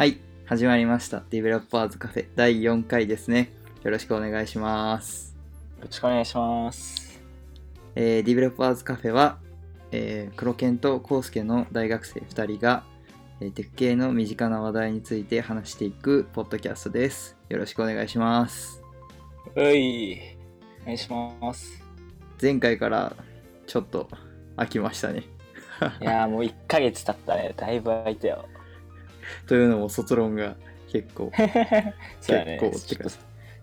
はい、始まりました。ディベロッパーズカフェ第4回ですね。よろしくお願いします。よろしくお願いします。えーディベロッパーズカフェは、えー、黒犬とコウスケの大学生2人が、えーテック系の身近な話題について話していくポッドキャストです。よろしくお願いします。うい。お願いします。前回からちょっと空きましたね。いやーもう1ヶ月経ったね。だいぶ空いたよ。というのも卒論が結構、そね。結構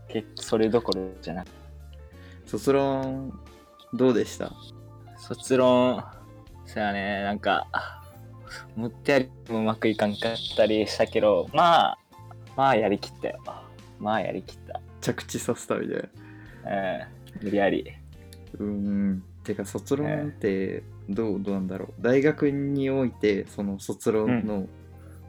結構それどころじゃなく卒論どうでした？卒論、そうやね。なんか、思ったよりもうまくいかんかったりしたけど、まあ、まあやりきったよ。まあやりきった。着地させたみたいな。うん。無理やり。うーんてか卒論ってどうどうなんだろう大学においてその卒論の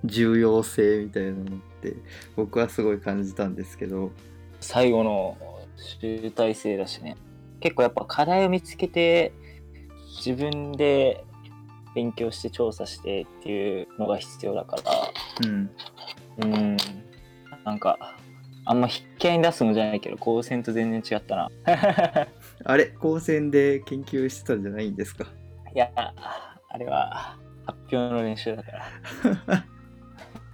重要性みたいなのって僕はすごい感じたんですけど。最後の集大成だしね。結構やっぱ課題を見つけて自分で勉強して調査してっていうのが必要だかうん。らうん。なんかあんま筆記に出すのじゃないけど高専と全然違ったな。あれ高専で研究してたんじゃないんですか？いやあれは発表の練習だから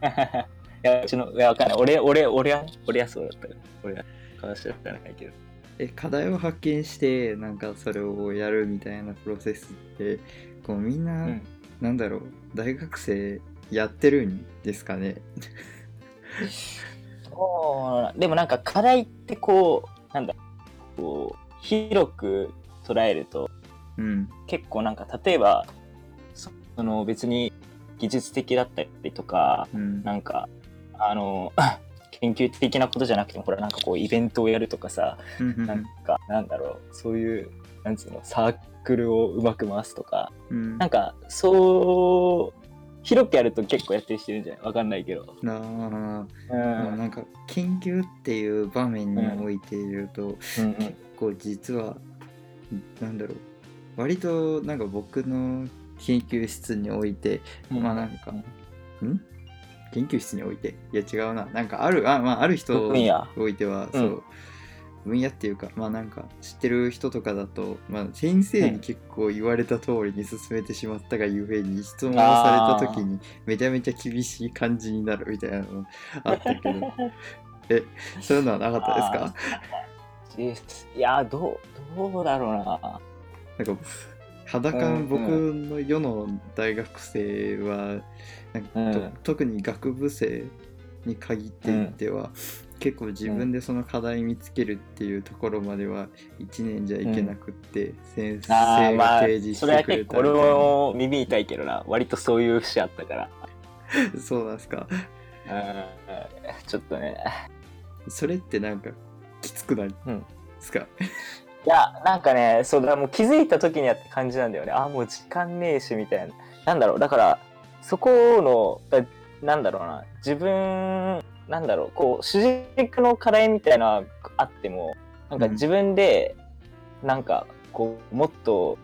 いやうちのいやわかんない。俺俺俺は俺はそうだったよ。俺は話は知らないけど。え課題を発見してなんかそれをやるみたいなプロセスってこうみんな、うん。なんだろう大学生やってるんですかね？そうでもなんか課題ってこうなんだこう広く捉えるとうん。結構なんか例えばそその別に技術的だったりとかうん。なんかあの 研究的なことじゃなくてもほらなんかこうイベントをやるとかさうんなんかなんだろうそういうなんつうのサークルをうまく回すとかうん。なんかそう広くやると結構やってる人いるんじゃない？わかんないけど。なあ。うん。まあなんか研究っていう場面において言うと、うんうん。結構実はなんだろう。割となんか僕の研究室において、まあなんかん。研究室において？いや違うな。なんかあるあ,、まあ、ある人においては、うん。そう。分野っていうかまあなんか知ってる人とかだと、まあ、先生に結構言われた通りに進めてしまったがゆえに質問をされた時にめちゃめちゃ厳しい感じになるみたいなのあったけど。えそういうのはなかったですか？いやどうどうだろうな。なんか肌うん感僕の世の大学生はなん特に学部生に限って言っては、結構自分でその課題見つけるっていうところまでは1年じゃいけなくって、先あーまあ生が提示してくれたみたいな、も耳痛いけどな。割とそういう節あったから。そうなんですか。うん。ちょっとね。それってなんかきつくないでうん。すか、いやなんかねそうだもう気づいた時にはって感じなんだよね。あもう時間ねえしみたいな。なんだろう。だからそこのだなんだろうな。自分なんだろう。こう主軸の課題みたいなあってもなんかうん。自分でなんかこうもっと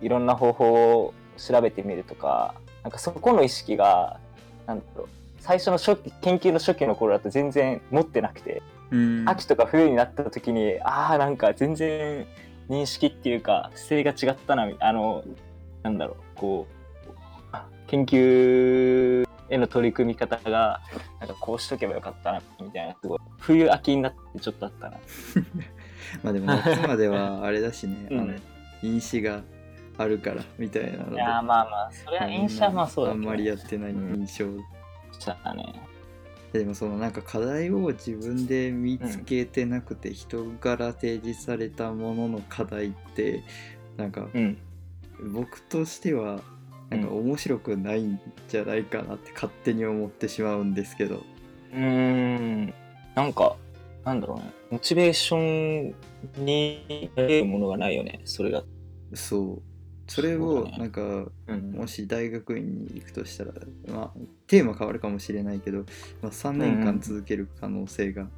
いろんな方法を調べてみるとかなんかそこの意識がなんだろう。最初の初期研究の初期の頃だと全然持ってなくて。うん秋とか冬になった時にああなんか全然認識っていうか姿勢が違ったなあのなんだろうこう研究への取り組み方がなんかこうしとけばよかったなみたいなすごい。冬秋になってちょっとあったな。まあでも夏まではあれだしね、うん。あの飲酒があるからみたいなのいでやーまあまあそれは印象はまあそうだけどあんまりやってないうん。印象、そうだねでもそのなんか課題を自分で見つけてなくて人から提示されたものの課題ってなんかうん。僕としてはなんか面白くないんじゃないかなって勝手に思ってしまうんですけど。うーん。なんかなんだろうね。モチベーションに得るものがないよね。それが。そう。それをなんかうん。もし大学院に行くとしたら、まあ、テーマ変わるかもしれないけど、まあ、3年間続ける可能性が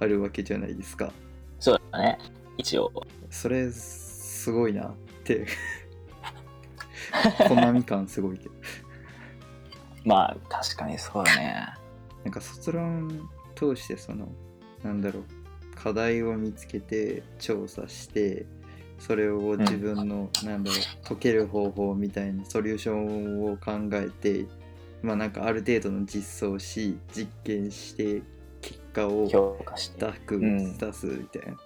あるわけじゃないですか。そうだね。一応。それすごいなって。コナミ感すごいけど。まあ確かにそうだね。なんか卒論通してそのなんだろう課題を見つけて調査してそれを自分の、なんだろう解ける方法みたいなソリューションを考えてまあなんかある程度の実装し実験して結果を評価して。出くうん出すみたいな、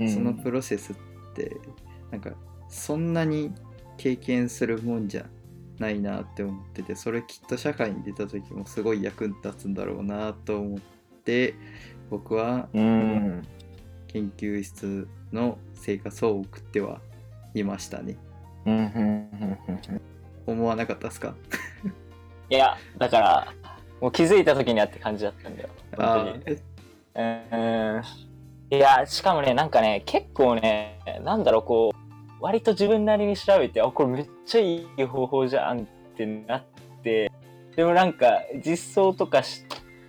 うん。そのプロセスってなんかそんなに経験するもんじゃないなって思っててそれきっと社会に出た時もすごい役に立つんだろうなと思って僕はうん。研究室の生活を送ってはいましたね。思わなかったですか？いや、だから、もう気づいた時にはって感じだったんだよ。あ本当に。ーうん。いや、しかもね、なんかね、結構ね、なんだろう、こう、割と自分なりに調べて、あ、これめっちゃいい方法じゃんってなって、でもなんか、実装とかし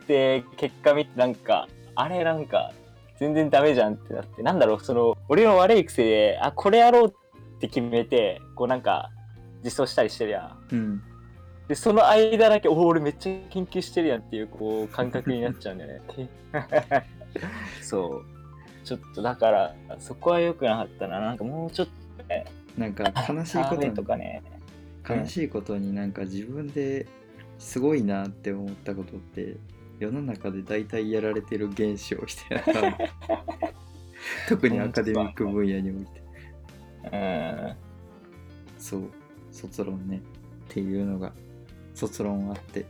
て、結果見て、なんか、あれなんか、全然ダメじゃんってなって、なんだろう、その、俺の悪い癖で、あ、これやろうって決めて、こうなんか、実装したりしてるやん。うんで、その間だけ、おお、俺めっちゃ研究してるやんっていう、こう、感覚になっちゃうんだよね。そう。ちょっとだから、そこは良くなかったな。なんかもうちょっとね、なんか悲しいこととかね。悲しいことになんか自分ですごいなって思ったことって世の中で大体やられてる現象みたいな 特にアカデミック分野においてうん。そう卒論ねっていうのが卒論あって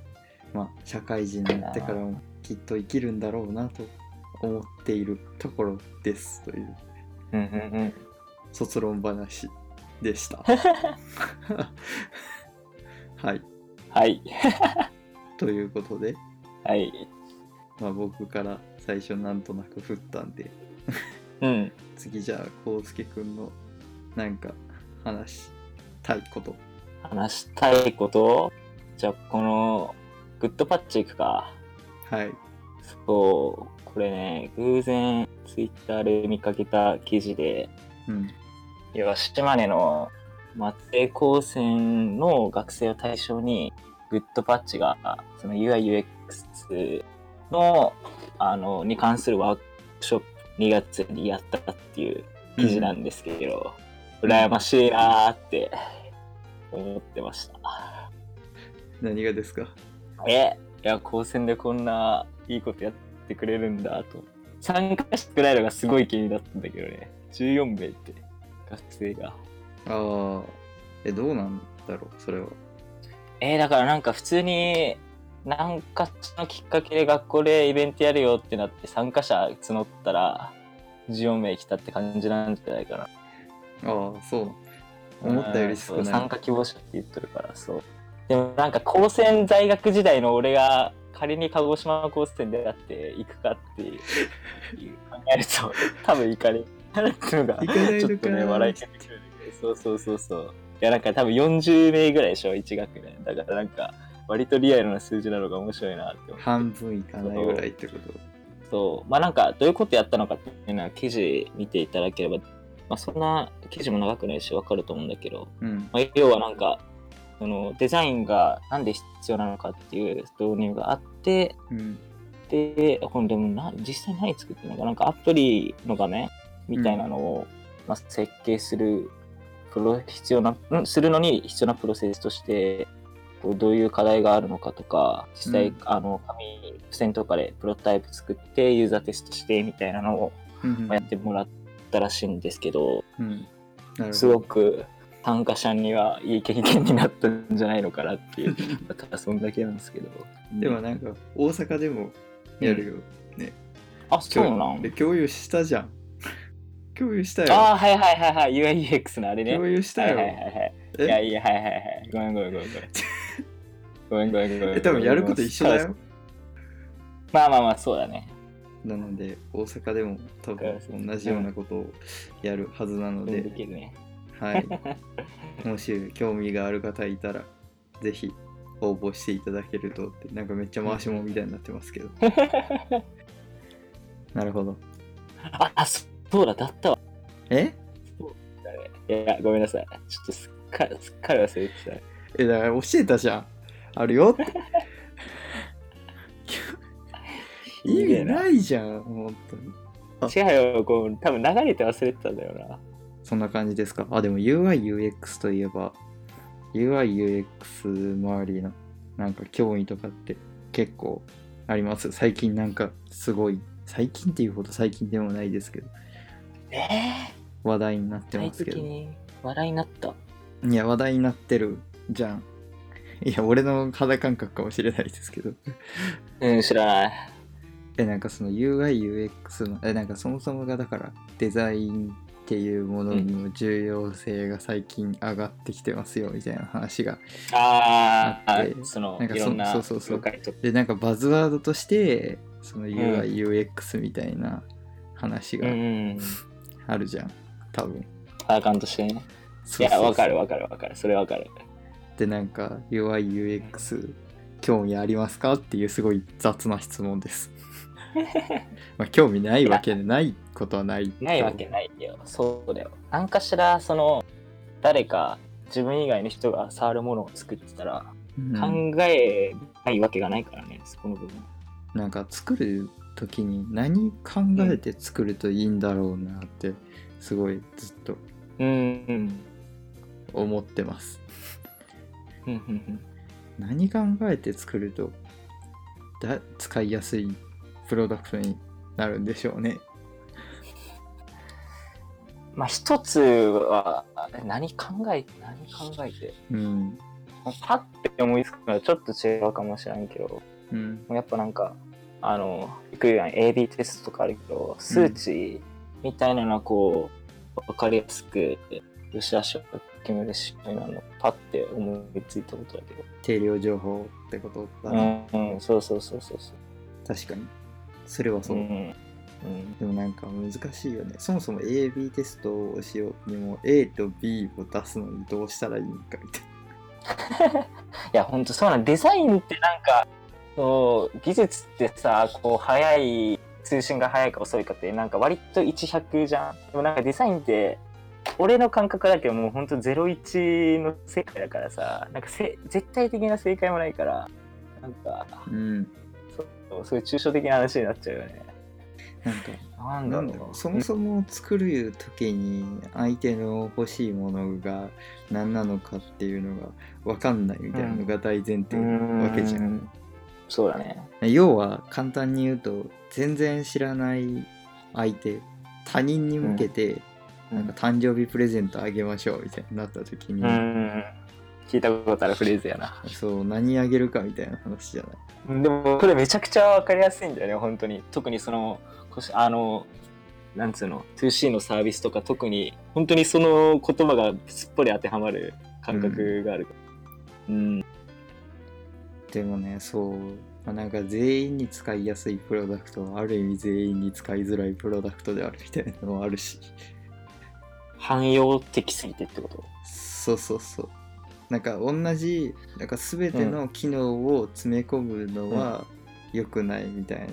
まあ社会人になってからもきっと生きるんだろうなと思っているところですといううんうんうん。卒論話でしたはい はい。ということではい。まあ、僕から最初なんとなく振ったんでうん。次じゃあ康介くんのなんか話したいこと話したいことじゃあ、この、グッドパッチいくか。はいそう、これね、偶然、ツイッターで見かけた記事で、うん要は島根の松江高専の学生を対象にグッドパッチがその UIUX のあのに関するワークショップ2月にやったっていう記事なんですけど、羨ましいなーって思ってました。何がですか？えいや高専でこんないいことやってくれるんだと参加してくれるのがすごい気になったんだけどね14名って学生が。ああえどうなんだろうそれはえー、だからなんか普通に何かのきっかけで学校でイベントやるよってなって参加者募ったら14名来たって感じなんじゃないかな。ああそう思ったより少ない参加希望者って言ってるからそう。でもなんか高専在学時代の俺が仮に鹿児島高専であって行くかっていう考えると多分行かれるっていうのがちょっとね笑いけてくるそうそうそうそう。いやなんか多分40名ぐらいでしょ1学年。だからなんか割とリアルな数字なのが面白いなって思って。半分いかないぐらいってこと。そう。まあなんかどういうことやったのかっていうのは記事見ていただければまあそんな記事も長くないし分かると思うんだけど。うん。まあ、要はなんかそのデザインがなんで必要なのかっていう導入があってうん。でこれでもな実際何作ってるのかな？んかアプリの画面みたいなのを、まあ、設計するプロ必要な、んするのに必要なプロセスとしてこうどういう課題があるのかとか実際、うん。あの紙付箋とかでプロトタイプ作ってユーザーテストしてみたいなのをやってもらったらしいんですけど、うん。すごく参加者にはいい経験になったんじゃないのかなっていう。ただそんだけなんですけど。でもなんか大阪でもやるよ、あそうなん？で共有したじゃん。共有したよ。ああはいはいはいはい UIUX のあれね。共有したよ、はいはいはいはい。え？いやいやはいはいはいごめんごめんごめんごめん。ごめんごめんごめんえ多分やること一緒だよ。まあまあまあそうだね。なので大阪でも多分同じようなことをやるはずなので、できるねはい、もし興味がある方いたらぜひ応募していただけるとってなんかめっちゃ回し物みたいになってますけど。なるほど。ああそうだだったわ。え？いやごめんなさい。ちょっとすっかりすっかり忘れてた。えだから教えたじゃん。あるよって。意味ないじゃん本当に。違うよ、こう、多分流れて忘れてたんだよな。そんな感じですか？あでも UIUX といえば UIUX 周りのなんか興味とかって結構あります？最近なんかすごい最近っていうほど最近でもないですけどええ話題になってー、ますけど。話題になった？いや話題になってるじゃん。いや俺の肌感覚かもしれないですけど。うん、知らない。えなんかその UIUX のえなんかそもそもがだからデザインっていうものにも重要性が最近上がってきてますよみたいな話がああってあ、そのなんかそいろんなそうそうそうでなんかバズワードとしてその UIUX みたいな話が。あるじゃん多分肌感としてね。いや、わかるわかるわかる。それわかる。でなんか UIUX 興味ありますか？っていうすごい雑な質問です まあ興味ないわけでないことはないないわけないよ。そうだよ。何かしら、その、誰か自分以外の人が触るものを作ってたら、うん考えないわけがないからね、そこの部分。なんか作る時に何考えて作るといいんだろうなってすごいずっと。思ってますうんうんうん何考えて作るとだ使いやすいプロダクトになるんでしょうねまあ一つは、何考えて、何考えて。うんパッて思いつくのはちょっと違うかもしれんけど、うんやっぱなんか、あの、よくやん AB テストとかあるけど、数値みたいなのはこう、わかりやすく、よしあしを決めるし、今のパッて思いついたことだけど。定量情報ってことだな、うん、うん、そうそうそうそうそう。確かにそれはそう、ん。うん。でもなんか難しいよね。そもそも AB テストをしようにも A と B を出すのにどうしたらいいのかみたい いや、ほんとそうなんデザインってなんか、そう、技術ってさ、こう、早い、通信が早いか遅いかって、なんか割と100じゃん。でもなんかデザインって、俺の感覚だけどもうほんと01の世界だからさ、なんかせ絶対的な正解もないから、なんか、なうん。そうそういう抽象的な話になっちゃうよね。なんかなんだろうそもそも作る時に相手の欲しいものが何なのかっていうのが分かんないみたいなのが大前提なわけじゃ。うんんそうだね。要は簡単に言うと全然知らない相手他人に向けてなんか誕生日プレゼントあげましょうみたいになった時に、うん。聞いたことあるフレーズやな。そう何あげるかみたいな話じゃない。でもこれめちゃくちゃわかりやすいんだよね本当に特にそのこしあのなんつうの 2C のサービスとか特に本当にその言葉がすっぽり当てはまる感覚がある。うん。でもねそう、まあ、なんか全員に使いやすいプロダクトはある意味全員に使いづらいプロダクトであるみたいなのもあるし。汎用的すぎてってこと？そうそうそう。なんか同じなんか全ての機能を詰め込むのは良くないみたいな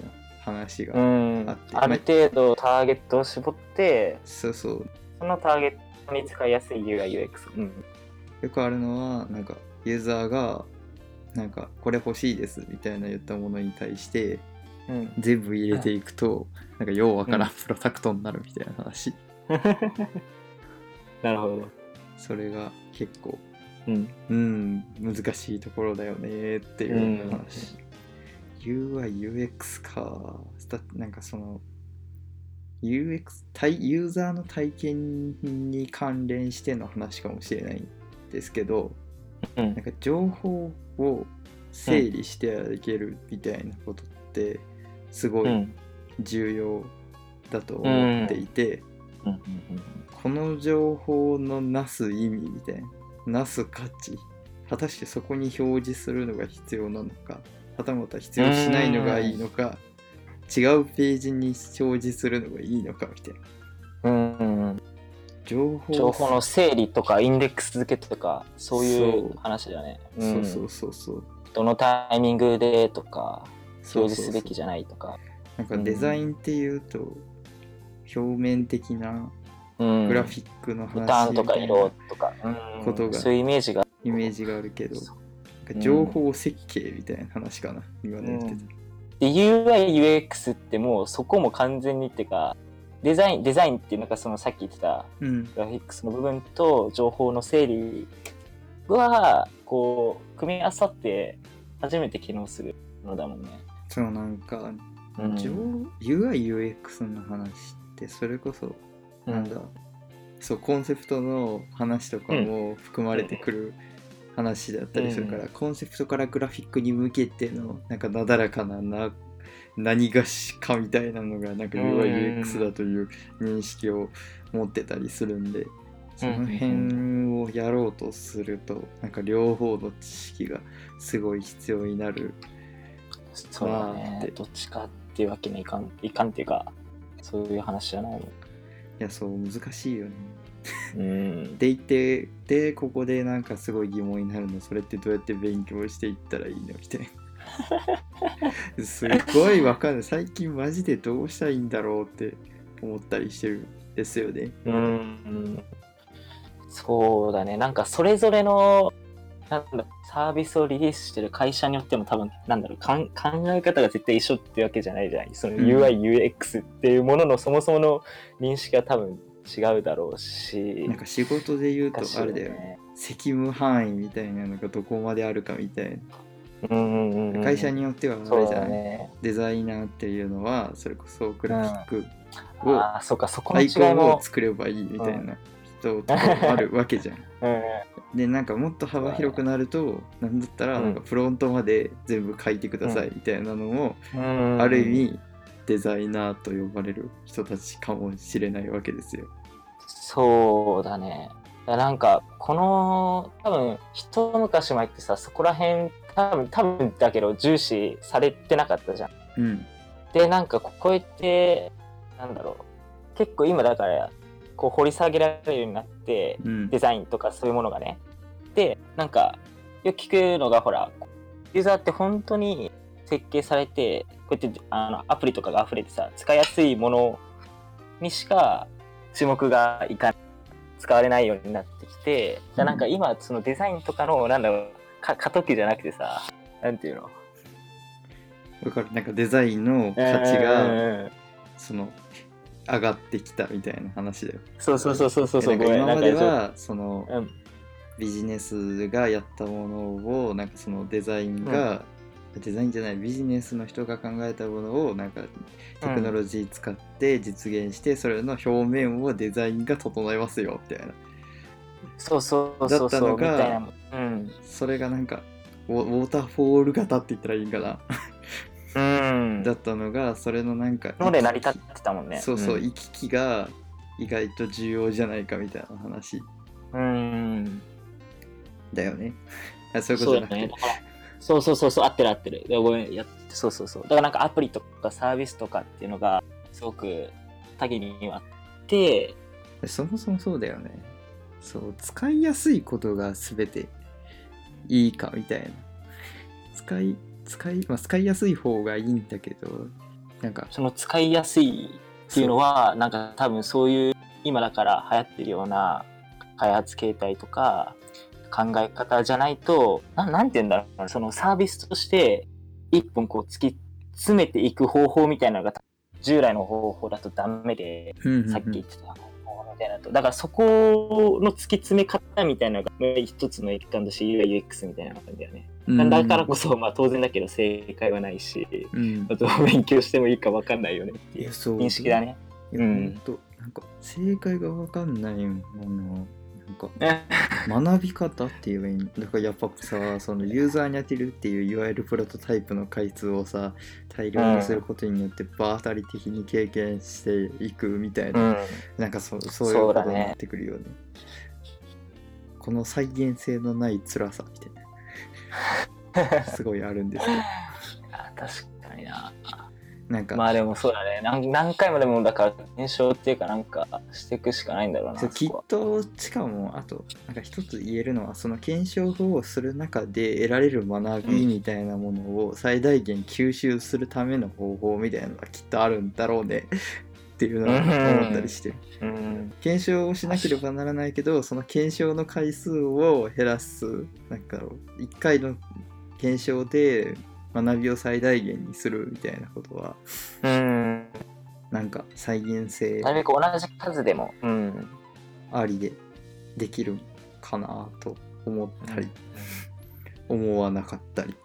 話が、うん。あってある程度ターゲットを絞ってそうそう。そのターゲットに使いやすい UIUX うん。よくあるのはなんかユーザーがなんかこれ欲しいですみたいな言ったものに対してうん。全部入れていくと、なんかようわからんプロダクトになるみたいな話、なるほど。それが結構うん。うん難しいところだよねっていう話、UIUX か。だなんかその UX 体ユーザーの体験に関連しての話かもしれないんですけどうん。なんか情報を整理してあげるみたいなことってすごいうん。重要だと思っていて、この情報のなす意味みたいななす価値果たしてそこに表示するのが必要なのかはたまた必要しないのがいいのか違うページに表示するのがいいのかみたいな。うん。うんうん情報。情報の整理とかインデックス付けとかそういう話だね。そう。そううそうそう。どのタイミングでとか表示すべきじゃないとか。なんかデザインっていうと表面的なうん。グラフィックの話みたい色なとか、うん。ことがそういうイメージが。イメージがあるけど情報設計みたいな話かな。今の言ってた。で UIUX ってもうそこも完全にっていうかデザインデザインっていうのがそのさっき言ってたうん。グラフィックスの部分と情報の整理はこう組み合わさって初めて機能するのだもんね。そうなんか、うん。上 UIUX の話ってそれこそなんだ、そうコンセプトの話とかも含まれてくる話だったりするから、うんコンセプトからグラフィックに向けてのなんかなだらかなな何がしかみたいなのがなんかうん UIUX だという認識を持ってたりするんでその辺をやろうとするとなんか両方の知識がすごい必要になるそうだ。ねどっちかっていうわけにいかんいかんっていうかそういう話じゃないもん。いやそう難しいよね。うん。でいてでここでなんかすごい疑問になるのそれってどうやって勉強していったらいいのみたいな すっごいわかんない最近マジでどうしたらいいんだろうって思ったりしてるんですよねうん。そうだね。なんかそれぞれのなんだサービスをリリースしてる会社によっても多分なんだろうかん考え方が絶対一緒ってわけじゃないじゃないそのうん UI、UX っていうもののそもそもの認識が多分違うだろうし。なんか仕事で言うとあれだよね。責務範囲みたいなのがどこまであるかみたいうんうんうんうんな会社によってはあれじゃない、だね。デザイナーっていうのはそれこそグラフィックを、ああそうかそこのアイコン違いもを作ればいいみたいな人とかもあるわけじゃん。うんでなんかもっと幅広くなるとなんだったらなんかフロントまで全部書いてくださいみたいなのも、うん。ある意味デザイナーと呼ばれる人たちかもしれないわけですよ。そうだね。なんか、この、多分、一昔前ってさ、そこら辺、多分、多分だけど、重視されてなかったじゃん。うん。で、なんか、こうやって、なんだろう。結構今だから、こう掘り下げられるようになって、うんデ。ザインとかそういうものがね。で、なんか、よく聞くのが、ほら、ユーザーって本当に設計されて、こうやってあのアプリとかが溢れてさ、使いやすいものにしか注目がいか使われないようになってきて、じゃあなんか今、そのデザインとかの、なんだろう、か過渡期じゃなくてさ、なんていうの？わかる。なんかデザインの価値うんがその上がってきたみたいな話だよ。そうそうそうそうそうそう、今まではそのうんビジネスがやったものをなんかそのデザインが、デザインじゃないビジネスの人が考えたものをなんかテクノロジー使って実現して、それの表面をデザインが整えますよみたいなそうそうそうそう、だったのがみたいな。うん。それがなんかウォーターフォール型って言ったらいいんかなうん。だったのがそれのなんかので成り立ってたもんね。そうそう、ん行き来が意外と重要じゃないかみたいな話うん。だよねあそういうことじゃなくてね。そうそうそうそう、合ってる合ってる。いやごめん、やって、そうそうそう。だからなんかアプリとかサービスとかっていうのが、すごく多岐にあって、そもそもそうだよねそう使いやすいことが全ていいかみたいな使い使い、まあ、使いやすい方がいいんだけどなんかその使いやすいっていうのは、なんか多分そういう、今だから流行ってるような開発形態とか、考え方じゃないと、ななんて言うんだろうな、そのサービスとして、一本こう突き詰めていく方法みたいなのが、従来の方法だとダメで、さっき言ってた方法みたいなと。だからそこの突き詰め方みたいなのが一つの一環として UIUX みたいなのなんだよね。うんだからこそ、まあ当然だけど正解はないし、うんあと勉強してもいいか分かんないよねっていう認識だね。うんなんか正解が分かんないものなんかね 学び方って言えばいいんだからやっぱさそのユーザーに当てるっていういわゆるプロトタイプの回数をさ大量にすることによって場当たり的に経験していくみたいな、うん。なんかそうそういうことになってくるよね。この再現性のない辛さみたいな。すごいあるんですよあ確かにな。なんか、まあでもそうだね。何何回もでもだから検証っていうかなんかしていくしかないんだろうな。そうきっとしかもあとなんか一つ言えるのはその検証をする中で得られる学びみたいなものを最大限吸収するための方法みたいなのがきっとあるんだろうね っていうのは思ったりしてるうん。検証をしなければならないけどその検証の回数を減らすなんか1回の検証で学びを最大限にするみたいなことはうん。なんか再現性なるべく同じ数でも。うん。ありでできるんかなと思ったり、思わなかったり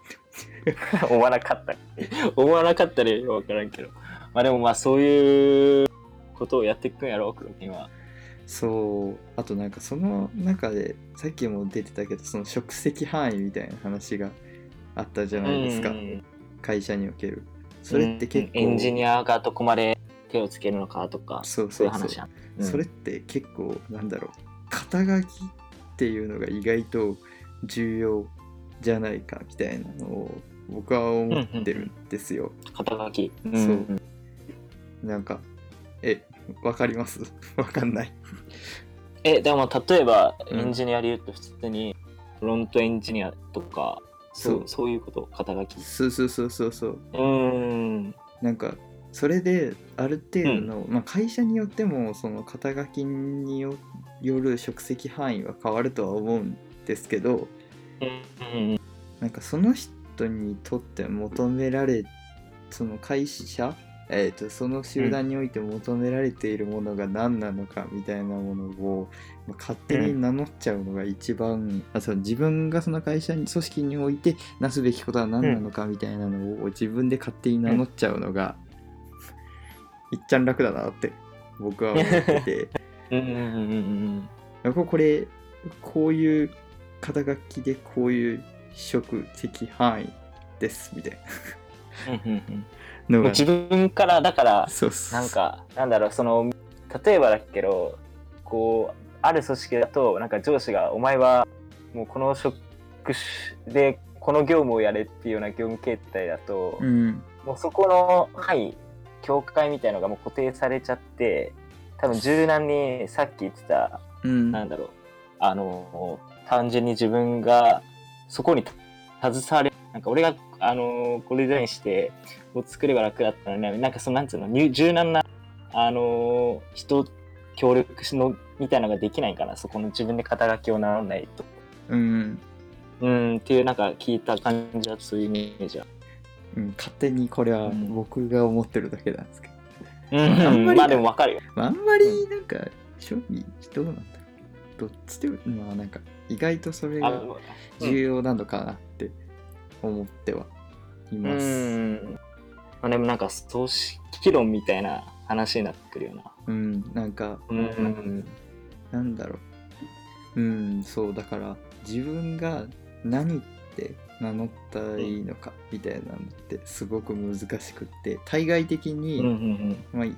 思わなかったり。思わなかったり分からんけど。まあでもまあそういうことをやっていくんやろ、黒金は。そうあとなんかその中でさっきも出てたけどその職責範囲みたいな話があったじゃないですか、うん会社における。それって結構、うんエンジニアがどこまで手をつけるのかとか、そうそうそそういうそれって結構なんだろう。肩書きっていうのが意外と重要じゃないかみたいなのを僕は思ってるんですよ、肩書き。そうん。なんかえわかります？わかんない。え、でも例えばうん。エンジニアで言うと普通にフロントエンジニアとか、そうそういうこと、肩書き。そうそうそうそうそううーん。なんかそれである程度の、まあ、会社によってもその肩書きによよる職責範囲は変わるとは思うんですけどうんなんかその人にとって求められその会社、えー、とその集団において求められているものが何なのかみたいなものを、まあ勝手に名乗っちゃうのが一番、あその自分がその会社に組織においてなすべきことは何なのかみたいなのを自分で勝手に名乗っちゃうのが、いっちゃん楽だなって僕は思ってて。うんうんうんうんこれこういう肩書きでこういう職責範囲ですみたいうんうんうん。なのが。自分からだからそなんかなんだろうその例えばだけどこうある組織だとなんか上司が「お前はもうこの職種でこの業務をやれ」っていうような業務形態だと、うん。もうそこのはい境界みたいのがもう固定されちゃって多分柔軟にさっき言ってたうん。なんだろうあの単純に自分がそこに携われなんか俺があのこれデザインしてこう作れば楽だったのになんかそのなんつうのに柔軟なあの人協力しのみたいなのができないかなそこの自分で肩書きを名乗らないと。うん。うんっていうなんか聞いた感じはそういうイメージは。うん、勝手にこれはうん。僕が思ってるだけなんですけど、うん。あんまりまあでもわかるよ。まあ、あんまりなんか正味どうなんだろうどっちでもまあなんか意外とそれが重要なのかなって思ってはいまうすん。まあでもなんか組織論みたいな話になってくるよな。うんなんかうん。なんだろう。うんそうだから自分が何って名乗ったらいいのかみたいなのってすごく難しくって対外的に、うんうんまあ、い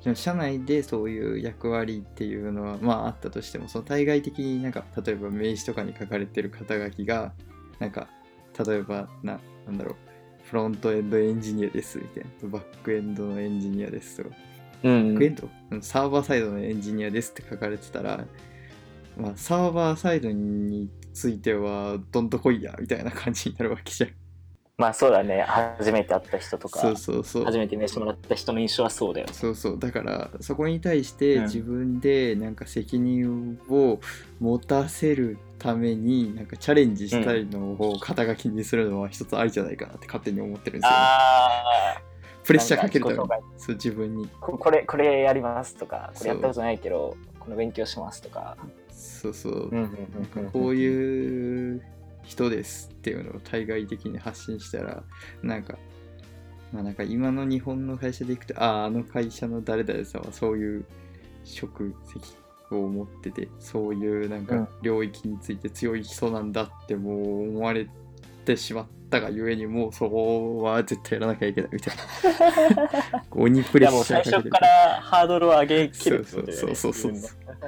その社内でそういう役割っていうのはまああったとしてもその対外的になんか例えば名刺とかに書かれてる肩書きがなんか例えばななんだろうフロントエンドエンジニアですみたいな。バックエンドのエンジニアですとか。うん。バックエンドうんサーバーサイドのエンジニアですって書かれてたら、まあ、サーバーサイドについてはどんとこいやみたいな感じになるわけじゃん。まあそうだね。初めて会った人とかそうそうそう。初めて名刺もらった人の印象はそうだよそうそう。だからそこに対してうん。自分でなんか責任を持たせるためになんかチャレンジしたいのを肩書きにするのは一つありじゃないかなって勝手に思ってるんですよ、ね、あプレッシャーかけるためそう自分に。ここれこれやりますとかこれやったことないけどこの勉強しますとか。そうそう、こういう人ですっていうのを対外的に発信したらなんかまあなんか今の日本の会社でいくとあああの会社の誰々さんはそういう職責を持っててそういうなんうん。か領域について強い人なんだってもう思われてしまったがゆえにもうそこは絶対やらなきゃいけないみたいな。鬼プレッシャー最初からハードルを上げきるってそうそうそうそう。自分の。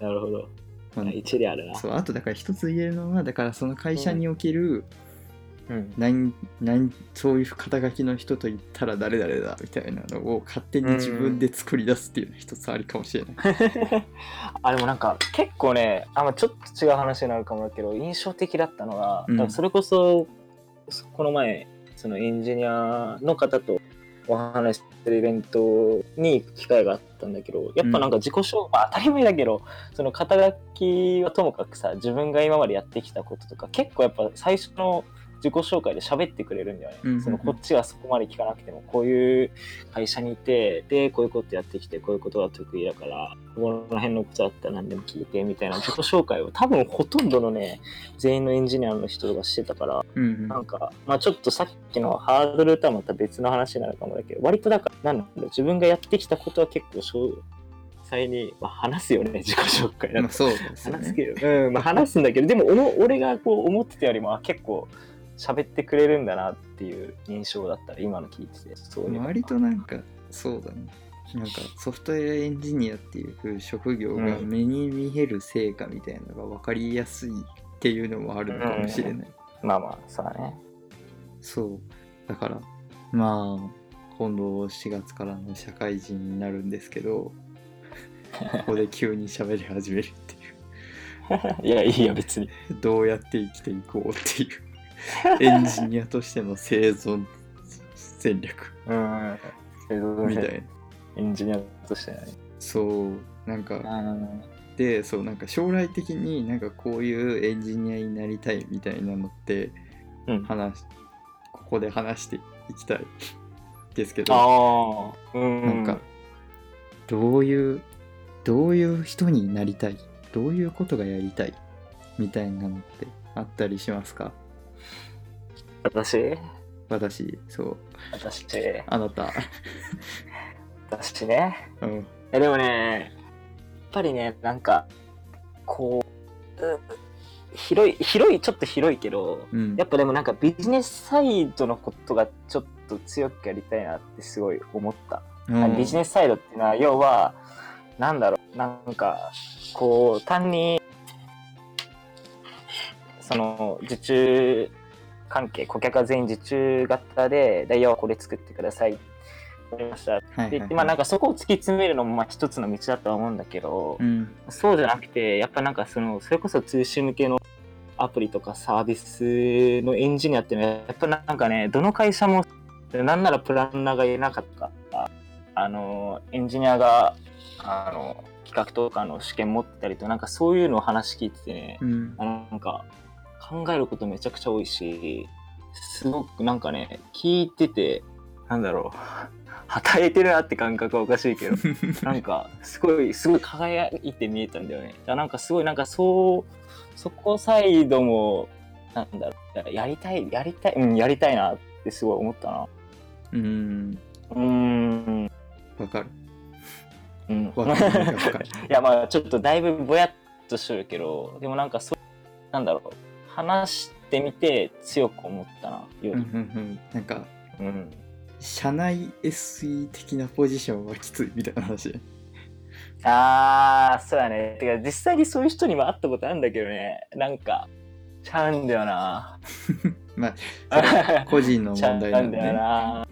なるほどまあ一理あるな。そうあとだから一つ言えるのはだからその会社における、うん。なんなんそういう肩書きの人と言ったら誰々だみたいなのを勝手に自分で作り出すっていうのは一つありかもしれない。あでもなんか結構ねあ、まあ、ちょっと違う話になるかもだけど印象的だったのが、うん。それこそこの前そのエンジニアの方とお話ししてるイベントに行く機会があったんだけどやっぱなんか自己紹介、まあ、当たり前だけどその肩書きはともかくさ自分が今までやってきたこととか結構やっぱ最初の自己紹介で喋ってくれるんだよね、うんうんうん。そのこっちはそこまで聞かなくてもこういう会社にいてでこういうことやってきてこういうことが得意だからここの辺のことだったら何でも聞いてみたいな自己紹介を多分ほとんどのね全員のエンジニアの人がしてたからうんうん。なんか、まあちょっとさっきのハードルとはまた別の話になるかもだけど、割とだから、なんだろう、自分がやってきたことは結構詳細に、まあ、話すよね、自己紹介だと。まあ。そうですよね。話すけど、うん、まあ話すんだけど、でも俺俺がこう思ってたよりもあ結構喋ってくれるんだなっていう印象だったら、今の聞いてて、そう割となんかそうだね。なんかソフトウェアエンジニアっていう職業がうん。目に見える成果みたいなのが分かりやすいっていうのもあるのかもしれない、まあまあ、そうだね。そう。だからまあ今度4月からの社会人になるんですけど ここで急に喋り始めるっていう。いや、いいよ、別に。どうやって生きていこうっていう エンジニアとしての生存戦略うん。みたいなエンジニアとしてね。そうなんかうん。でそうなんか将来的になんかこういうエンジニアになりたいみたいなのってうん。ここで話していきたいですけどああ、うん。なんかどういうどういう人になりたい？どういうことがやりたい？みたいなのってあったりしますか？私？私そう。私、あなた。私ね？うん。えでもね、やっぱりね、なんか、こう、う広い、広い、ちょっと広いけど、うん。やっぱでもなんかビジネスサイドのことがちょっと強くやりたいなってすごい思った。うん。ビジネスサイドっていうのは、要は、なんだろう、なんか、こう、単に、その、受注関係、顧客が全員受注型で、で、要はこれ作ってください。わかりました。はいはいはいで、まあなんかそこを突き詰めるのもまあ一つの道だとは思うんだけど、うんそうじゃなくて、やっぱなんかその、それこそ通信向けのアプリとかサービスのエンジニアっていうのは、やっぱなんかね、どの会社も、なんならプランナーがいなかったか、あの、エンジニアが、あの、企画とかの試験持ってたりと、なんかそういうのを話聞いててね、うんあのなんか考えることめちゃくちゃ多いし、すごくなんかね、聞いてて、なんだろう、働いてるなって感覚はおかしいけど、なんか、すごい、すごい輝いて見えたんだよね。だなんかすごい、なんかそう、そこサイドも、なんだろう、やりたい、やりたい、うん、やりたいなってすごい思ったな。うんうーん。わかるうん。わか いや、まあ、ちょっとだいぶぼやっとしてるけど、でもなんかそう、なんだろう、話してみて強く思ったな、ようんうんり。うんなんかうん。社内 SE 的なポジションはきついみたいな話あー、そうだね。てか、実際にそういう人にも会ったことあるんだけどね、なんか、ちゃうんだよな。まあ個人の問うんだよ題なんでね な。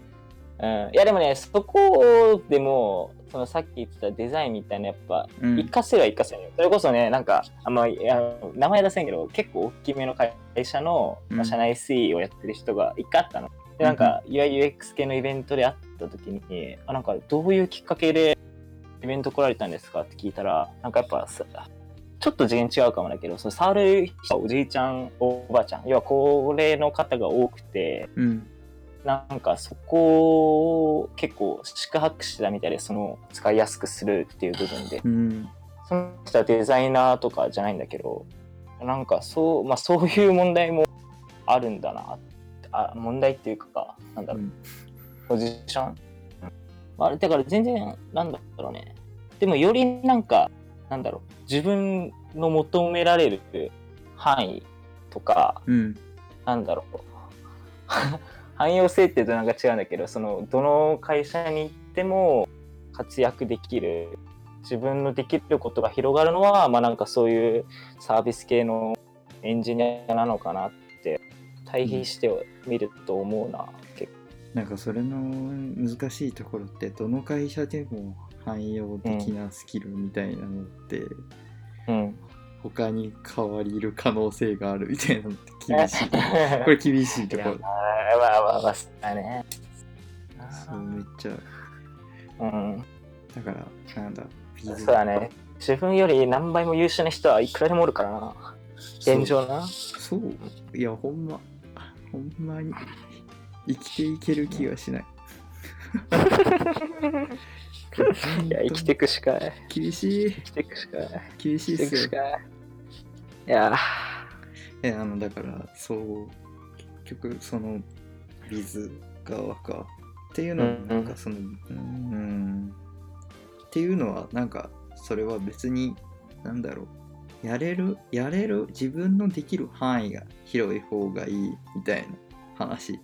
うん、いやでもね、そこでも、そのさっき言ってたデザインみたいな、やっぱ、うん活かせるは活かせるよ。それこそね、なんか、あんま、いや名前出せんけど、結構大きめの会社の、まあうん社内 SE をやってる人が一回あったの。で、なんか、UIUX 系のイベントで会った時に、あ、なんか、どういうきっかけでイベント来られたんですかって聞いたら、なんかやっぱさ、ちょっと次元違うかもだけど、その触る人はおじいちゃん、おばあちゃん、要は高齢の方が多くて、うんなんかそこを結構宿泊してたみたいで、その使いやすくするっていう部分で。うんその人はデザイナーとかじゃないんだけど、なんかそう、まあそういう問題もあるんだな。あ問題っていうか、なんだろう、うんポジション、まあ、だから全然、なんだろうね。でもよりなんか、なんだろう、自分の求められる範囲とか、うんなんだろう。汎用性って言うとなんか違うんだけど、その、どの会社に行っても活躍できる、自分のできることが広がるのは、まあなんかそういうサービス系のエンジニアなのかなって、対比してみると思うな、結なんかそれの難しいところってどの会社でも汎用的なスキルみたいなのって構。うん。他に変わりる可能性があるみたいなのって厳しい これ厳しいところまあまあまあまあ、そうだね。そうめっちゃうん。だからなんだそうだね。自分より何倍も優秀な人はいくらでもおるからな。現状な。そういやほんまほんまに生きていける気がしないいや、生きていくしか。厳しい生きていくしか。厳しいってすよいやえあのだからそう結局そのビズ側かっていうのはうんなんかそのうん。うんっていうのはなんかそれは別になんだろう。やれるやれる自分のできる範囲が広い方がいいみたいな話。い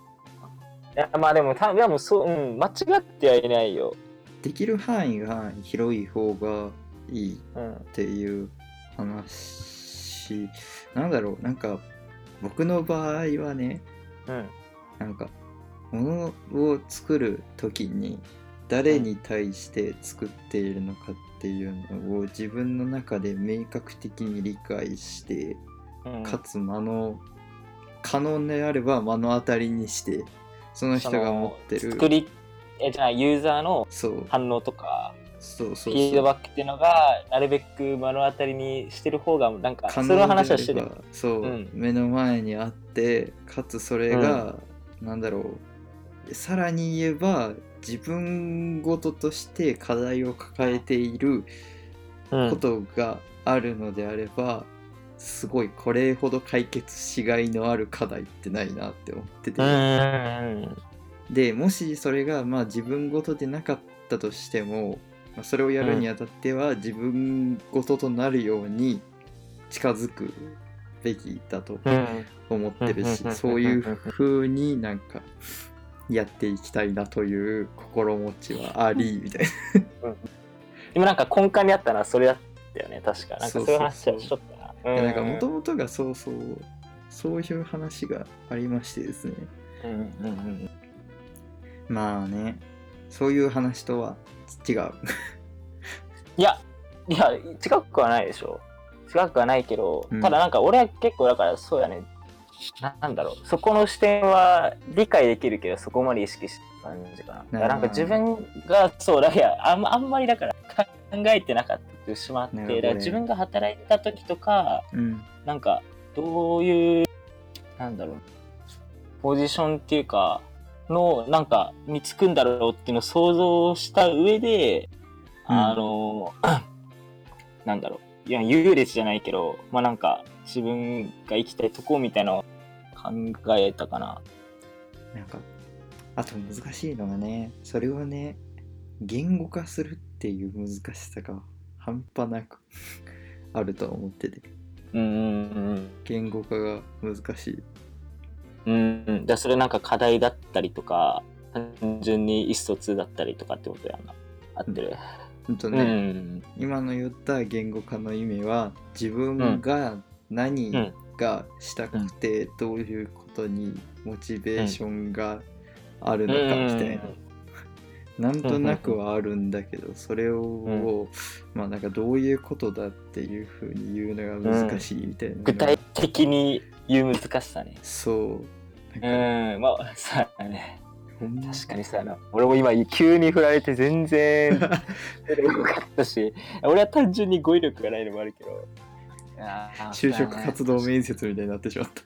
や、まあでも、たでもそう、うん、間違ってはいないよ。できる範囲が広い方がいいうん。っていう話なんだろうなんか僕の場合はねうん。なんか物を作る時に誰に対して作っているのかっていうのを自分の中で明確的に理解してうん、かつ目の可能であれば目の当たりにしてその人が持ってる作り、え、じゃあ、ユーザーの反応とか、そうそうフィードそうバックっていうのが、なるべく目の当たりにしてる方が、なんか、その話はしてる。そう、うん。目の前にあってかつそれが、なんだろう。さらに言えば自分ごととして課題を抱えているうん。ことがあるのであれば、すごいこれほど解決しがいのある課題ってないなって思ってて、うんうん。でもしそれがまあ自分ごとでなかったとしても、まあ、それをやるにあたっては自分ごととなるように近づくべきだとうん。うん思ってるしうん。そういう風になんかやっていきたいなという心持ちはありみたいな。でもなんか根幹にあったのはそれだったよね、確か。なんかそういう話そう。そうそうはしとったな。いやなんかもとももとがそうそうそういう話がありましてですね。うんうんうん。まあねそういう話とは違う。いや、いや、違くはないでしょ。違くはないけど、うん。ただなんか俺は結構だからそうやね、ななんだろう、そこの視点は理解できるけど、そこまで意識した感じかな。なんか自分が、そうだ、いやあんま、あんまりだから考えてなかったしまって、ねだから自分が働いた時とか、うん。なんか、どういう、なんだろう、ポジションっていうか、の、なんか、につくんだろうっていうのを想像した上で、うん。あの、なんだろう、いや、優劣じゃないけど、まあなんか、自分が生きたいとこみたいなのを考えたかな。なんかあと難しいのがねそれをね言語化するっていう難しさが半端なく あると思ってて。うんうん言語化が難しいうん。うん。うん。だそれなんか課題だったりとか、単純に意思疎通だったりとかってことやな。合ってる。うん。とね、今の言った言語化の意味は自分が何がしたくてどういうことにモチベーションがあるのかみたいな、なんとなくはあるんだけどそれを、まあなんかどういうことだっていうふうに言うのが難しいみたいなのが、具体的に言う難しさね。そううなんまあ、そうだね。確かにそうやな。俺も今、急に振られて全然、よかったし、俺は単純に語彙力がないのもあるけど。就職活動面接みたいになってしまった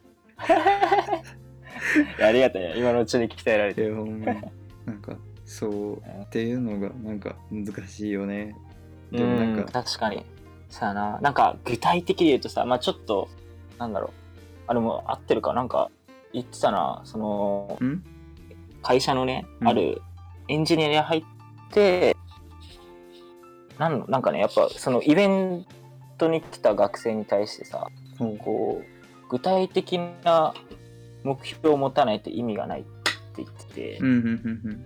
ありがたいよ。今のうちに鍛えられて。なんかそうっていうのがなんか難しいよねうでもなんん、か確かに。さあな。なんか、具体的に言うとさ、まあちょっと、なんだろう。あれも合ってるかなんか、言ってたな。その、ん？会社のね、うん。あるエンジニアに入って、なんのなんかね、やっぱそのイベントに来た学生に対してさ、ほうこう、具体的な目標を持たないと意味がないって言ってて、うんうんうん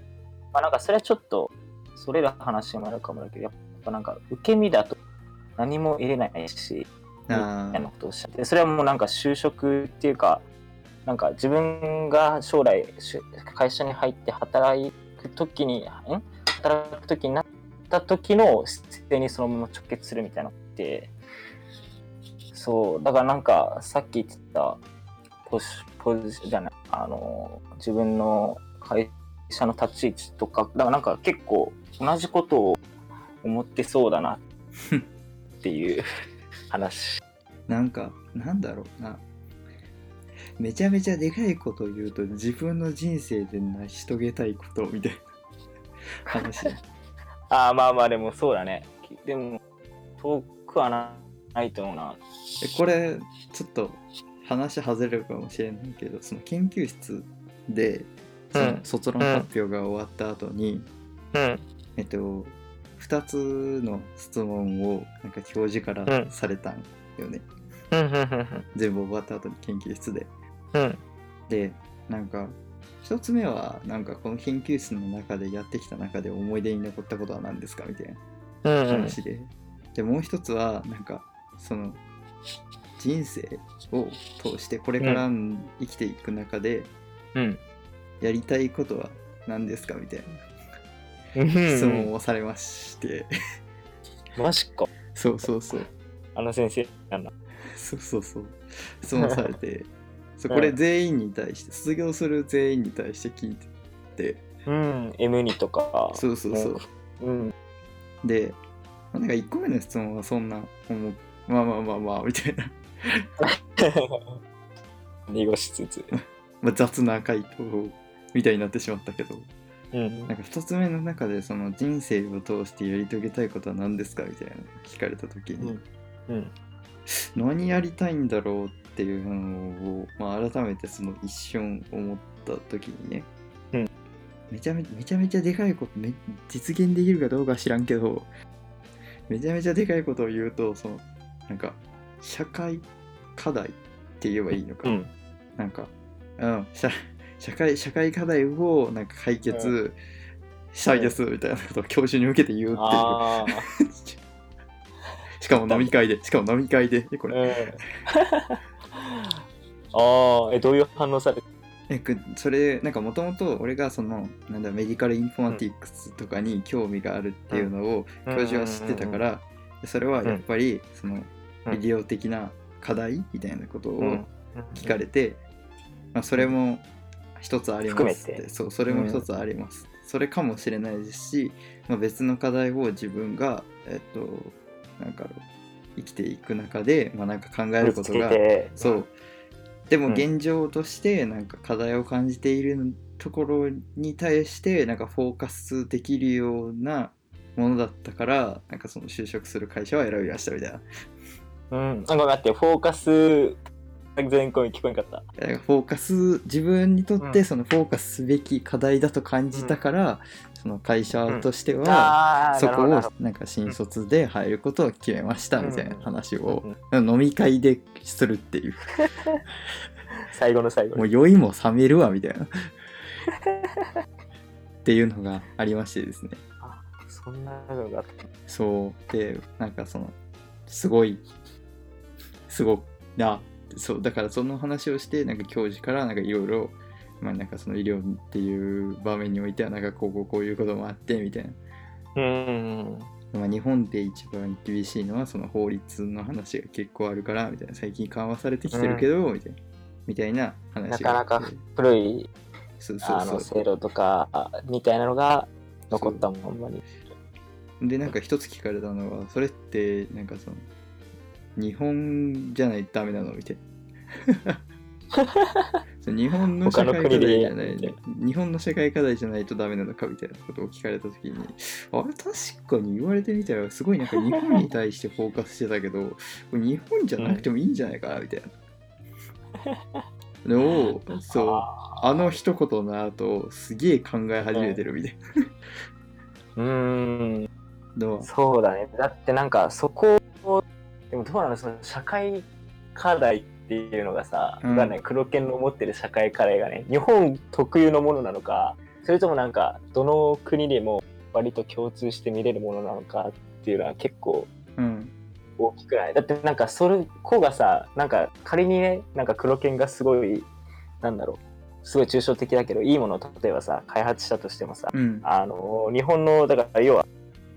まあなんかそれはちょっと、それら話もあるかもだけど、やっぱなんか受け身だと何も入れないし、みたいなことをおっしゃって、それはもうなんか就職っていうか、なんか自分が将来会社に入って働く時に、ん？働く時になった時の姿勢にそのまま直結するみたいなのって、そう、だからなんかさっき言ってたポジポジじゃない、あの、自分の会社の立ち位置とか、だからなんか結構同じことを思ってそうだなっていう話。なんかなんだろうなめちゃめちゃでかいことを言うと自分の人生で成し遂げたいことみたいな話。ああまあまあでもそうだね。でも遠くはなないと思うな。えこれちょっと話外れるかもしれないけどその研究室でそのうん。卒論発表が終わった後に、うん。えっと2つの質問をなんか教授からうん。されたんよね、うんうんうん。全部終わった後に研究室でうん。でなんか一つ目はなんかこの研究室の中でやってきた中で思い出に残ったことは何ですかみたいなうんうん。話で、でもう一つはなんかその人生を通してこれから生きていく中でうん。やりたいことは何ですかみたいなうん。質問をされまして、マジか。そうそうそう。あの先生なんだ。そうそうそう。質問されてそううん。これ全員に対して卒業する全員に対して聞いてて。うん。M2 とか。そうそうそう。うん。で、まあなんか1個目の質問はそんな思う。まあまあまあまあみたいな、濁しつつ。まあ、雑な回答みたいになってしまったけど。うん。なんか1つ目の中でその人生を通してやり遂げたいことは何ですかみたいなの聞かれた時に、うん。何やりたいんだろうっていうのを、まあ、改めてその一瞬思った時にね、うん。めちゃめめちゃめちゃでかいことめ実現できるかどうか知らんけどめちゃめちゃでかいことを言うとそのなんか社会課題って言えばいいのか、うん。なんか、うん、社社会社会課題をなんか解決したいですみたいなことを教授に向けて言うっていう、あ しかも飲み会でしかも飲み会でえこあ、れ。うん、ああえどういう反応されえくそれなんかもともと俺がそのなんだメディカルインフォマティクスとかに興味があるっていうのをうん。教授は知ってたからでそれはやっぱりそのうん医療的な課題みたいなことをうん。聞かれて、まあ、それも一つありますって含めて。そうそれも一つあります、それかもしれないですし、まあ、別の課題を自分がえっとなんか生きていく中で、まあ、なんか考えることがそう。でもうん。現状としてなんか課題を感じているところに対してなんかフォーカスできるようなものだったからなんかその就職する会社は選びましたみたいな。うん。あごめん待ってフォーカス全項に聞こえんかった。フォーカス自分にとってそのフォーカスすべき課題だと感じたから、その会社としてはああそこをなんか新卒で入ることを決めましたみたいな話どをうん飲み会でするっていう。最後の最後もう酔いも冷めるわみたいな。っていうのがありましてですね。そんなのがあった。そう。でなんかそのすごいすごいなそうだからその話をしてなんか教授からなんかいろいろまあなんかその医療っていう場面においてはなんかこうこうこういうこともあってみたいな、うん。まあ、日本で一番厳しいのはその法律の話が結構あるからみたいな。最近緩和されてきてるけど、みたいな。みたいな話なかなか古いそうそうあのそう制度とかみたいなのが残ったまんまにでなんか一つ聞かれたのはそれってなんかその日本じゃないとダメなのみたいな 日本の社会課題じゃない日本の社会課題じゃないとダメなのかみたいなことを聞かれた時にあれ？確かに言われてみたらすごいなんか日本に対してフォーカスしてたけど日本じゃなくてもいいんじゃないかなみたいな。のをそう。ああの一言の後すげえ考え始めてるみたいーうーん。なのはそうだね。だってなんかそこをでもどうなの？その社会課題っていうのがさ、うん。がね黒犬の持ってる社会課題がね日本特有のものなのかそれともなんかどの国でも割と共通して見れるものなのかっていうのは結構うん。大きくない？だってなんかそれ子がさなんか仮にねなんか黒犬がすごいなんだろうすごい抽象的だけどいいものを例えばさ開発したとしてもさうん。あの日本のだから要は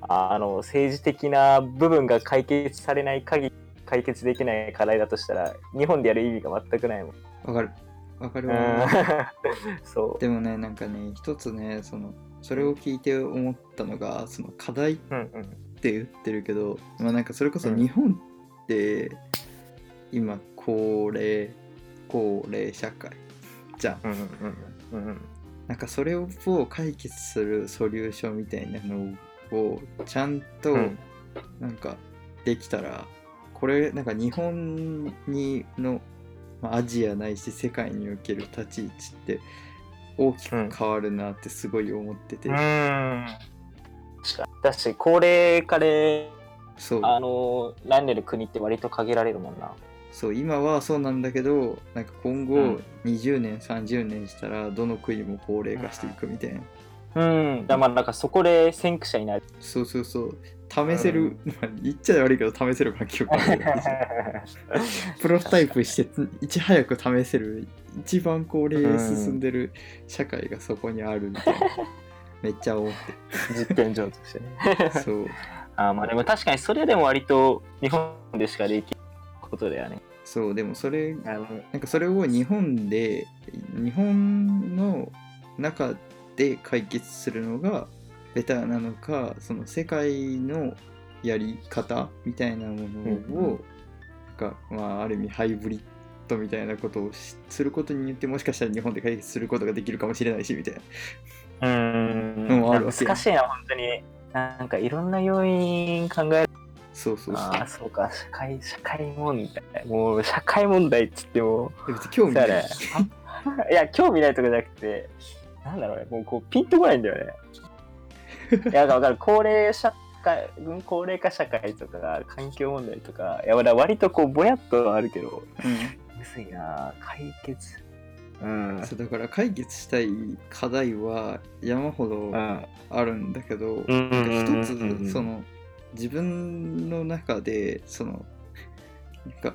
あの政治的な部分が解決されない限り解決できない課題だとしたら日本でやる意味が全くないもん。わかる。わかるうん。わ そう。でもねなんかね一つねそのそれを聞いて思ったのがその課題っうんうん。て言ってるけど、まあなんかそれこそうん。日本って今高齢高齢社会じゃん。うんうんうんうん。なんかそれを解決するソリューションみたいなのをちゃんとうん。なんかできたらこれなんか日本にのまあアジアないし世界における立ち位置って大きく変わるなってすごい思ってて、うん。確かに。だし高齢化でそう。あの何年の国って割と限られるもんな。そう今はそうなんだけどなんか今後うん。20年30年したらどの国も高齢化していくみたいな、うん。だからまあなんかそこで先駆者になる。そうそうそう試せる、うん。まあ言っちゃ悪いけど試せる環境か プロトタイプしていち早く試せる一番高齢進んでる社会がそこにあるみたいな、めっちゃ思っ実験場としてね。て そう。あーまあでも確かにそれでも割と日本でしかできることだよね。そうでもそれあのなんかそれを日本で日本の中で解決するのがベターなのかその世界のやり方みたいなものうんを、なんかまあある意味ハイブリッドみたいなことをしすることによってもしかしたら日本で解決することができるかもしれないしみたいな。うーん。のもあるわけ。難しいな本当に。なんかいろんな要因考える。そうそうそう。ああそうか社会社会問題。もう社会問題っつっても。別に興味ない。いや興味ないとかじゃなくてなんだろうね。もうこうピンとこないんだよねいやわかる高齢社会うん高齢化社会とか環境問題とかいや割とこうぼやっとはあるけどうん。むずいな解決。うん。そうだから解決したい課題は山ほどうん。あるんだけど、うんなんか一つその自分の中でそのなんか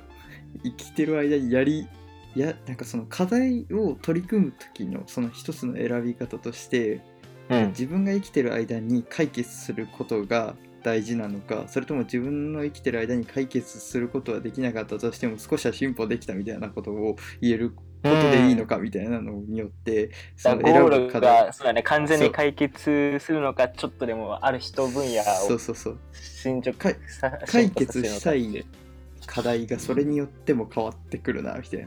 生きてる間にやりやなんかその課題を取り組む時のその一つの選び方としてうん。自分が生きてる間に解決することが大事なのかそれとも自分の生きてる間に解決することはできなかったとしても少しは進歩できたみたいなことを言えることでいいのかみたいなのによって、そのゴールがそうだね完全に解決するのかちょっとでもある人分野をそうそうそう。進捗かいさ解決したい進歩させるのかって課題がそれによっても変わってくるなみたいな。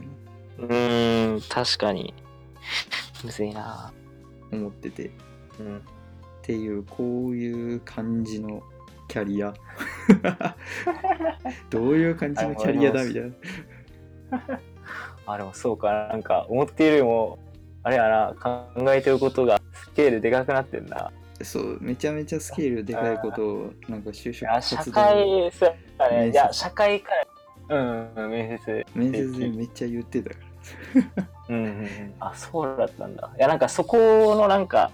うーん確かに。むずいな。思ってて。っうん。ていうこういう感じのキャリア。どういう感じのキャリアだみたいな。あでもそうか。なんか思っているよりもあれやな考えてることがスケールでかくなってんな。そうめちゃめちゃスケールでかいことをなんか就職活動会そうだねいや社会からうんうん面接。面接でめっちゃ言ってたから。うんうんうん。あそうだったんだ。いやなんかそこのなんか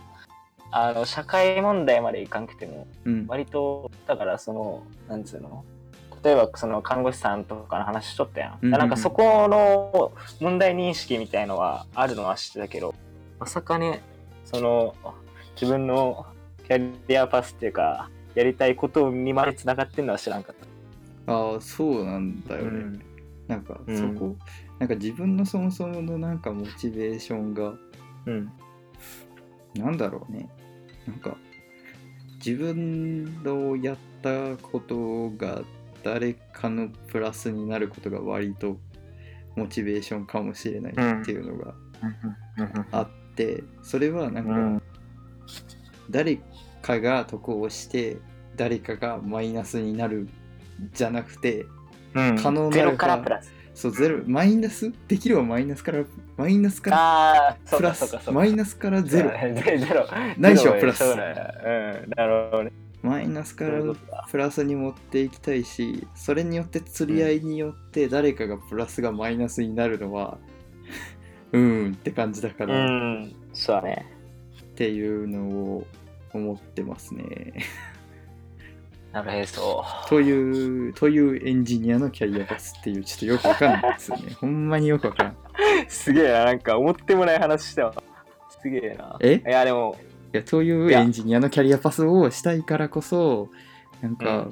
あの社会問題までいかんくてもうん。割とだからそのなんつうの？例えばその看護師さんとかの話しとったやん,、うんうんうん。なんかそこの問題認識みたいのはあるのは知ってたけどまさかねその自分のキャリアパスっていうかやりたいことにまでつながってるのは知らんかった。ああそうなんだよね、うん。なんかうん。そこ、なんか自分のそもそものなんかモチベーションがうん。なんだろうねなんか自分のやったことが誰かのプラスになることが割とモチベーションかもしれないっていうのがあって、それはなんか、うん誰かが得をして誰かがマイナスになるじゃなくてうん。可能ならばそうゼロマイナス？できればマイナスからマイナスからプラスマイナスからゼロ。ゼゼロ。ないしはプラス。なるほどね。マイナスからプラスに持っていきたいしそれによって釣り合いによって誰かがプラスがマイナスになるのは うーんって感じだかうら。っんそうだね。ていうのを思ってますね。なるへそというというエンジニアのキャリアパスっていうちょっとよくわかんないですよね。ほんまによくわからん。いすげえな。なんか思ってもない話したわ。すげえな。え？いやでも。やというエンジニアのキャリアパスをしたいからこそなんか、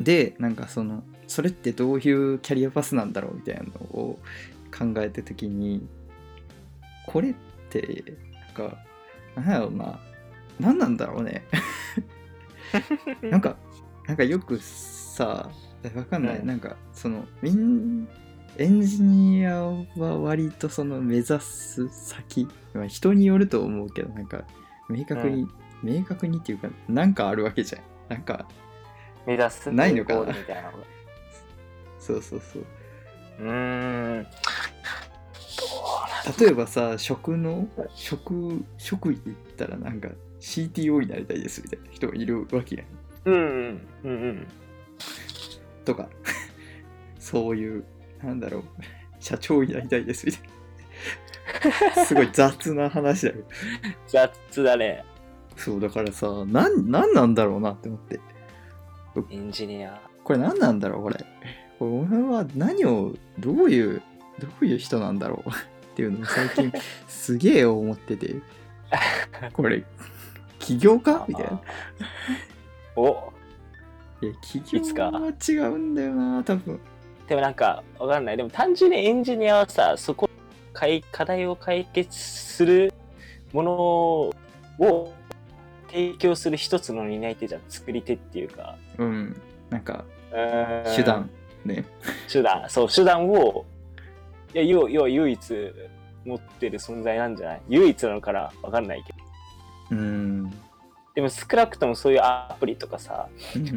でなんかそのそれってどういうキャリアパスなんだろうみたいなのを考えた時にこれってなんかなんやろうな。何なんだろうね なんかなんかよくさわかんない、うんなんかそのみんエンジニアは割とその目指す先、まあ、人によると思うけどなんか明確に、明確にっていうかなんかあるわけじゃん。なんか目指すないのかな。みたいなそうそうそう。うーん。例えばさ食の食食位で言ったらなんか CTO になりたいですみたいな人がいるわけやん。うんうんうんうん。とか。そういうなんだろう。社長になりたいですみたいな。すごい雑な話だよ。雑だね。そうだからさなんなんなんだろうなって思って。エンジニア。これ何なんだろうこれ。これ俺は何をどういうどういう人なんだろう。っていうのを最近すげえ思ってて。これ起業家みたいな。お。いや起業は違うんだよな多分。でもなんかわかんない。でも単純にエンジニアはさそこ解課題を解決するものを提供する一つの担い手じゃん。作り手っていうか。うん。なんか手段ね。手段。そう手段をいや要要は唯一持ってる存在なんじゃない？唯一なのかなわかんないけどうん。でも少なくともそういうアプリとかさ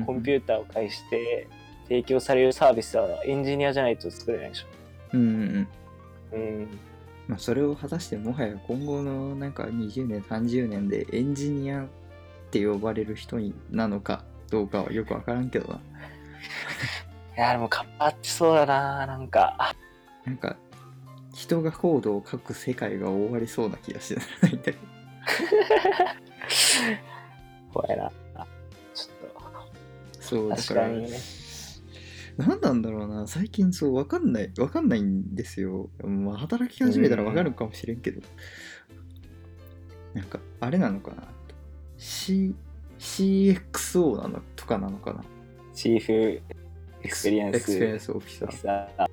コンピューターを介して提供されるサービスはエンジニアじゃないと作れないでしょ。うんうんうん。まあ、それを果たしてもはや今後のなんか20年30年でエンジニアって呼ばれる人になのかどうかはよくわからんけどな。いやでも変わってそうだななんか。なんか人がコードを書く世界が終わりそうな気がしてない。んだけど 怖いな。ちょっそうだか確からにね。何なんだろうな。最近そうわかんないわかんないんですよ。まあ働き始めたらわかるかもしれんけど。なんかあれなのかな。C CXO なのとかなのかな。チーフエクスペリエンスエクスペリエンスオフィサーさあ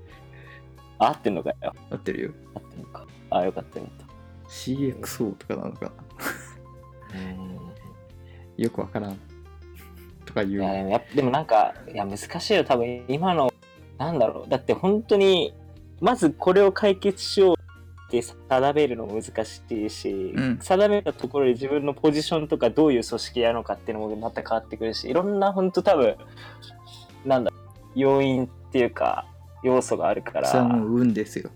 合ってんのかよ。合ってるよ。合ってんのか。あよかったよかっ CXO とかなのかなよくわからん。とか言ういやでもなんかいや難しいよ多分。今のなんだろう。だって本当にまずこれを解決しようって定めるのも難しいし、うん。定めたところで自分のポジションとかどういう組織やるのかっていうのもまた変わってくるしいろんな本当多分なんだ要因っていうか要素があるから。それはもう運ですよ。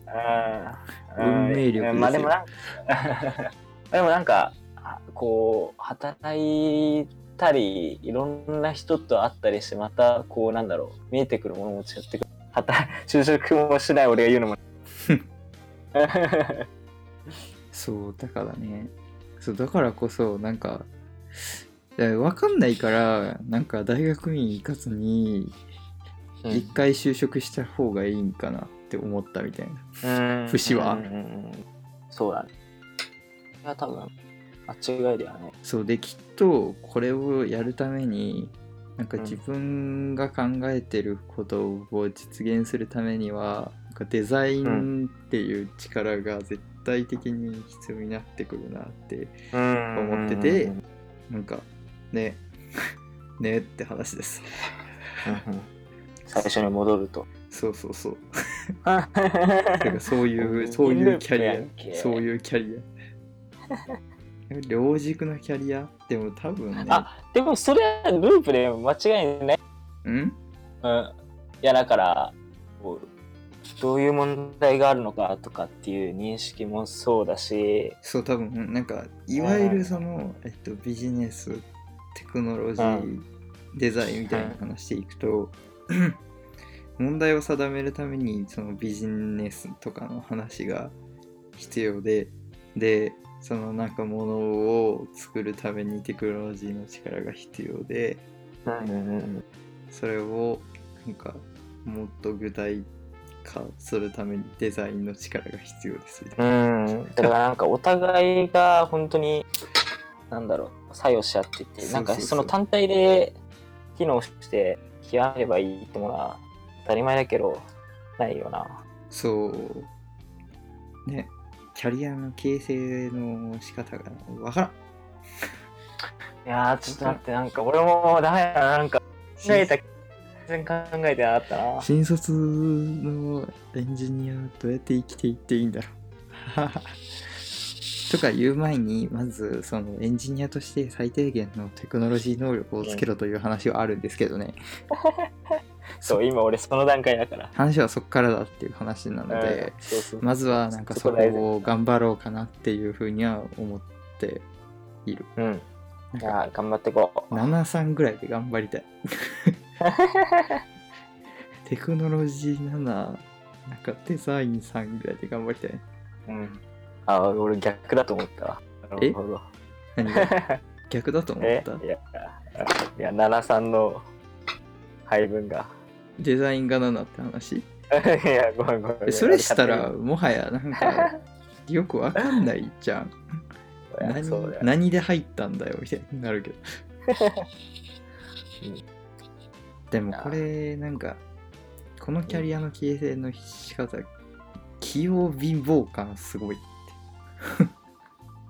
うん。運命力ですよ。まあでもなんか でもなんかあこう働いたりいろんな人と会ったりしてまたこうなんだろう見えてくるものも違ってくる。働就職もしない俺が言うのも。そうだからね。そうだからこそなんかいやわかんないからなんか大学院行かずにうん。一回就職した方がいいんかなって思ったみたいな。うん。節は。うんうんうん。そうだね。いや多分間違いだよね。そうできっとこれをやるためになんかうん。自分が考えてることを実現するためにはなんかデザインっていう力が絶対的に必要になってくるなって思っててなんかね ねって話です。うんうん。最初に戻ると。そうそうそう。だからそういうそういうキャリア。そういうキャリア両軸のキャリアでも多分ね。あでもそれはループで間違いない。うん？うん、いやだからどういう問題があるのかとかっていう認識もそうだし、そう多分なんかいわゆるその、えっと、ビジネステクノロジー、うデザインみたいな話していくと、問題を定めるためにそのビジネスとかの話が必要ででそのなんかものを作るためにテクノロジーの力が必要でそれをなんかもっと具体化するためにデザインの力が必要ですうん、だからなんかお互いが本当になんだろう作用し合っててなんかその単体で機能して極めればいいってものは当たり前だけどないよな。そう。ね、キャリアの形成の仕方がわからん。いやーちょっと待ってなんか俺もダメだななんか考えた全然考えてなかったな。新卒のエンジニアどうやって生きていっていいんだろう とか言う前にまずそのエンジニアとして最低限のテクノロジー能力をつけろという話はあるんですけどね、そう、今俺その段階だから。話はそこからだっていう話なので、うんそうそう。まずはなんかそこを頑張ろうかなっていうふうには思っているうん。じゃあ、頑張っていこう。73ぐらいで頑張りたい テクノロジー7なんかデザイン3ぐらいで頑張りたいうん。あ、俺逆だと思ったわ。なるほど。何が？逆だと思った？え？いや、いや、73の配分が。デザインが7って話？いや、ごめんごめん。えそれしたらもはやなんか よくわかんないじゃん何。何で入ったんだよみたいになるけどうん でもこれなんかこのキャリアの形成の仕方器用貧乏感すごい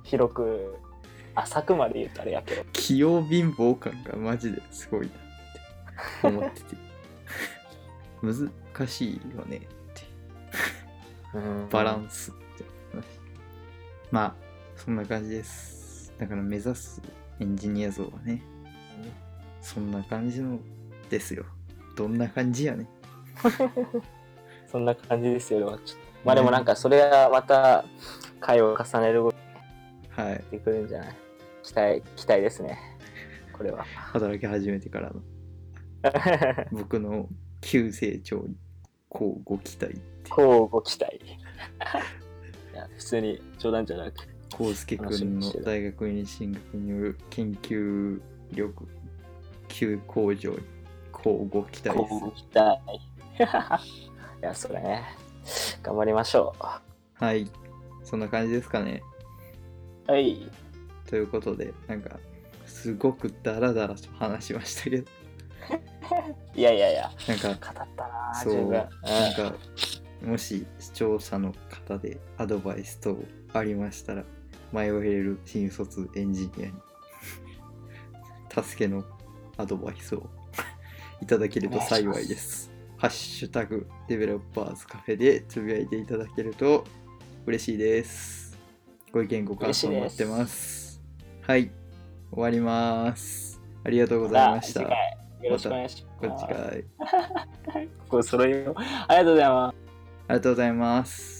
広く、浅くまで言うとあれやけど。器用貧乏感がマジですごいなって思ってて難しいよねって。バランスって話。まあそんな感じです。だから目指すエンジニア像はね。そんな感じのですよ。どんな感じやね そんな感じですよ、まあでもなんかそれはまた回を重ねるごとにはい。なってくるんじゃない？期待、期待ですね。これは。働き始めてからの。僕の急成長にこうご期待こうご期待。いや、普通に冗談じゃなく。康介君の大学院進学による研究力急向上にこうご期待ですこうご期待。いや、それね。頑張りましょはいそんな感じですかねう。はい。ということでなんかすごくダラダラと話しましたけど いやいやいや、なんか語ったなそう十分。なんかもし視聴者の方でアドバイス等ありましたら迷える新卒エンジニアに助けのアドバイスをいただけると幸いです。ハッシュタグデベロッパーズカフェでつぶやいていただけると嬉しいです。ご意見ご感想待ってます。はい、終わります。ありがとうございました。よろしくお願いします。こっちかい。これ揃えよう。ありがとうございます。ありがとうございます。